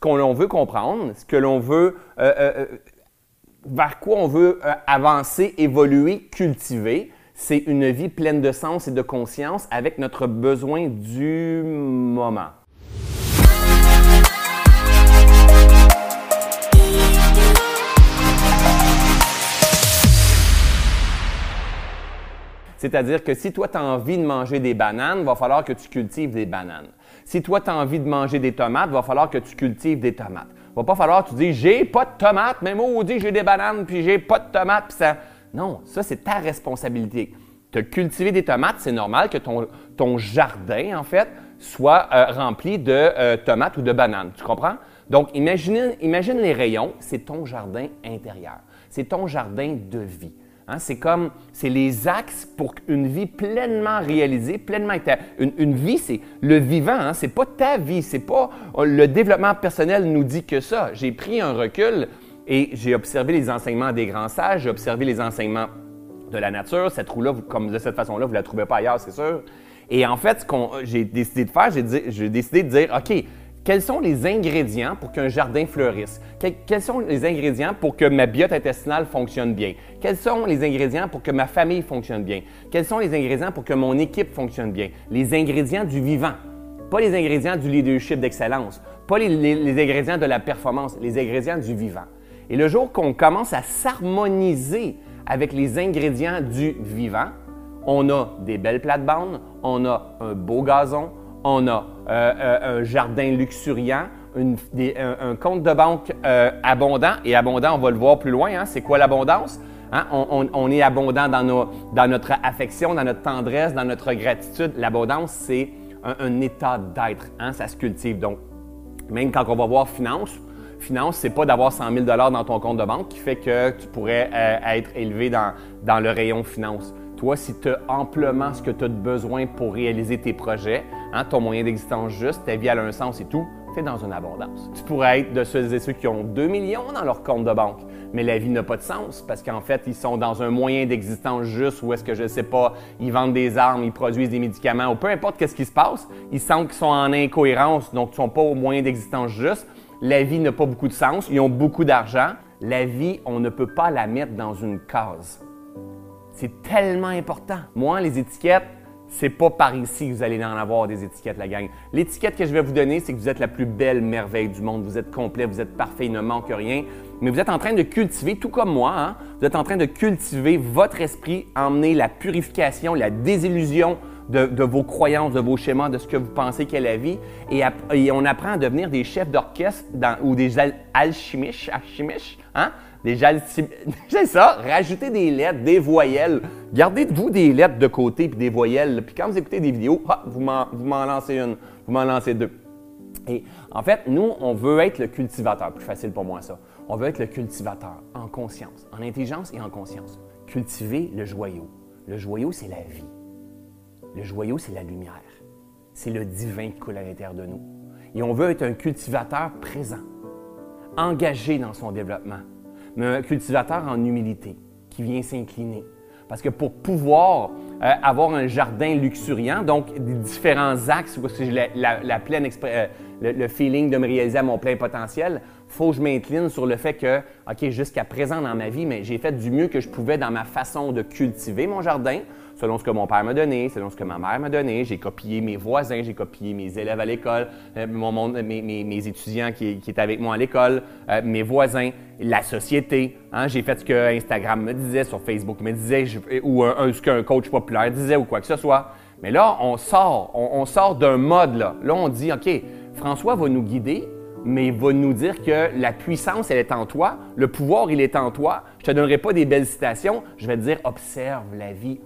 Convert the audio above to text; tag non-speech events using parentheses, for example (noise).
ce qu'on veut comprendre, ce que l'on veut, euh, euh, euh, vers quoi on veut avancer, évoluer, cultiver, c'est une vie pleine de sens et de conscience avec notre besoin du moment. C'est-à-dire que si toi, tu as envie de manger des bananes, va falloir que tu cultives des bananes. Si toi, tu as envie de manger des tomates, va falloir que tu cultives des tomates. Va pas falloir que tu dis j'ai pas de tomates, mais maudit, j'ai des bananes, puis j'ai pas de tomates, puis ça. Non, ça, c'est ta responsabilité. Te cultiver des tomates, c'est normal que ton, ton, jardin, en fait, soit euh, rempli de euh, tomates ou de bananes. Tu comprends? Donc, imagine, imagine les rayons, c'est ton jardin intérieur. C'est ton jardin de vie. Hein, c'est comme, c'est les axes pour une vie pleinement réalisée, pleinement une, une vie, c'est le vivant, hein, c'est pas ta vie, c'est pas oh, le développement personnel nous dit que ça. J'ai pris un recul et j'ai observé les enseignements des grands sages, j'ai observé les enseignements de la nature. Cette roue-là, comme de cette façon-là, vous la trouvez pas ailleurs, c'est sûr. Et en fait, ce que j'ai décidé de faire, j'ai décidé de dire, OK, quels sont les ingrédients pour qu'un jardin fleurisse? quels sont les ingrédients pour que ma biote intestinale fonctionne bien? Quels sont les ingrédients pour que ma famille fonctionne bien? Quels sont les ingrédients pour que mon équipe fonctionne bien? Les ingrédients du vivant, pas les ingrédients du leadership d'excellence, pas les, ingrédients de la performance, les ingrédients du vivant. Et le jour qu'on commence à s'harmoniser avec les ingrédients du vivant, on a des belles plates-bandes, on a un beau gazon, on a euh, euh, un jardin luxuriant, un, compte de banque euh, abondant. Et abondant, on va le voir plus loin. Hein. C'est quoi l'abondance? Hein? On, est abondant dans, notre affection, dans notre tendresse, dans notre gratitude. L'abondance, c'est un, état d'être. Hein? Ça se cultive. Donc, même quand on va voir finance, finance, c'est pas d'avoir 100 000 dans ton compte de banque qui fait que tu pourrais être élevé dans, dans le rayon finance. Toi, si tu as amplement ce que tu as besoin pour réaliser tes projets, hein, ton moyen d'existence juste, ta vie a un sens et tout, tu es dans une abondance. Tu pourrais être de ceux et ceux qui ont 2 millions dans leur compte de banque, mais la vie n'a pas de sens parce qu'en fait, ils sont dans un moyen d'existence juste où est-ce que je ne sais pas, ils vendent des armes, ils produisent des médicaments ou peu importe qu'est-ce qui se passe, ils sentent qu'ils sont en incohérence, donc ils ne sont pas au moyen d'existence juste. La vie n'a pas beaucoup de sens, ils ont beaucoup d'argent. La vie, on ne peut pas la mettre dans une case. C'est tellement important. Moi, les étiquettes, c'est pas par ici que vous allez en avoir des étiquettes, la gang. L'étiquette que je vais vous donner, c'est que vous êtes la plus belle merveille du monde. Vous êtes complet, vous êtes parfait, il ne manque rien. Mais vous êtes en train de cultiver, tout comme moi, hein, vous êtes en train de cultiver votre esprit, emmener la purification, la désillusion de, vos croyances, de vos schémas, de ce que vous pensez qu'est la vie. Et, on apprend à devenir des chefs d'orchestre ou des alchimistes, hein? Des (laughs) C'est ça, rajoutez des lettres, des voyelles. Gardez-vous des lettres de côté puis des voyelles. Puis quand vous écoutez des vidéos, vous m'en lancez une, vous m'en lancez deux. Et en fait, nous, on veut être le cultivateur. Plus facile pour moi ça. On veut être le cultivateur en conscience, en intelligence et en conscience. Cultiver le joyau. Le joyau, c'est la vie. Le joyau, c'est la lumière. C'est le divin qui coule à l'intérieur de nous. Et on veut être un cultivateur présent, engagé dans son développement, mais un cultivateur en humilité qui vient s'incliner. Parce que pour pouvoir euh, avoir un jardin luxuriant, donc des différents axes euh, le, feeling de me réaliser à mon plein potentiel, faut que je m'incline sur le fait que, OK, jusqu'à présent dans ma vie, mais j'ai fait du mieux que je pouvais dans ma façon de cultiver mon jardin, selon ce que mon père m'a donné, selon ce que ma mère m'a donné. J'ai copié mes voisins, j'ai copié mes élèves à l'école, euh, mes, étudiants qui, étaient avec moi à l'école, euh, mes voisins, la société. Hein. J'ai fait ce que Instagram me disait, sur Facebook me disait, ou ce qu'un coach populaire disait, ou quoi que ce soit. Mais là, on sort, on, sort d'un mode. Là. là, on dit, OK, François va nous guider, mais il va nous dire que la puissance, elle est en toi, le pouvoir, il est en toi. Je ne te donnerai pas des belles citations, je vais te dire, observe la vie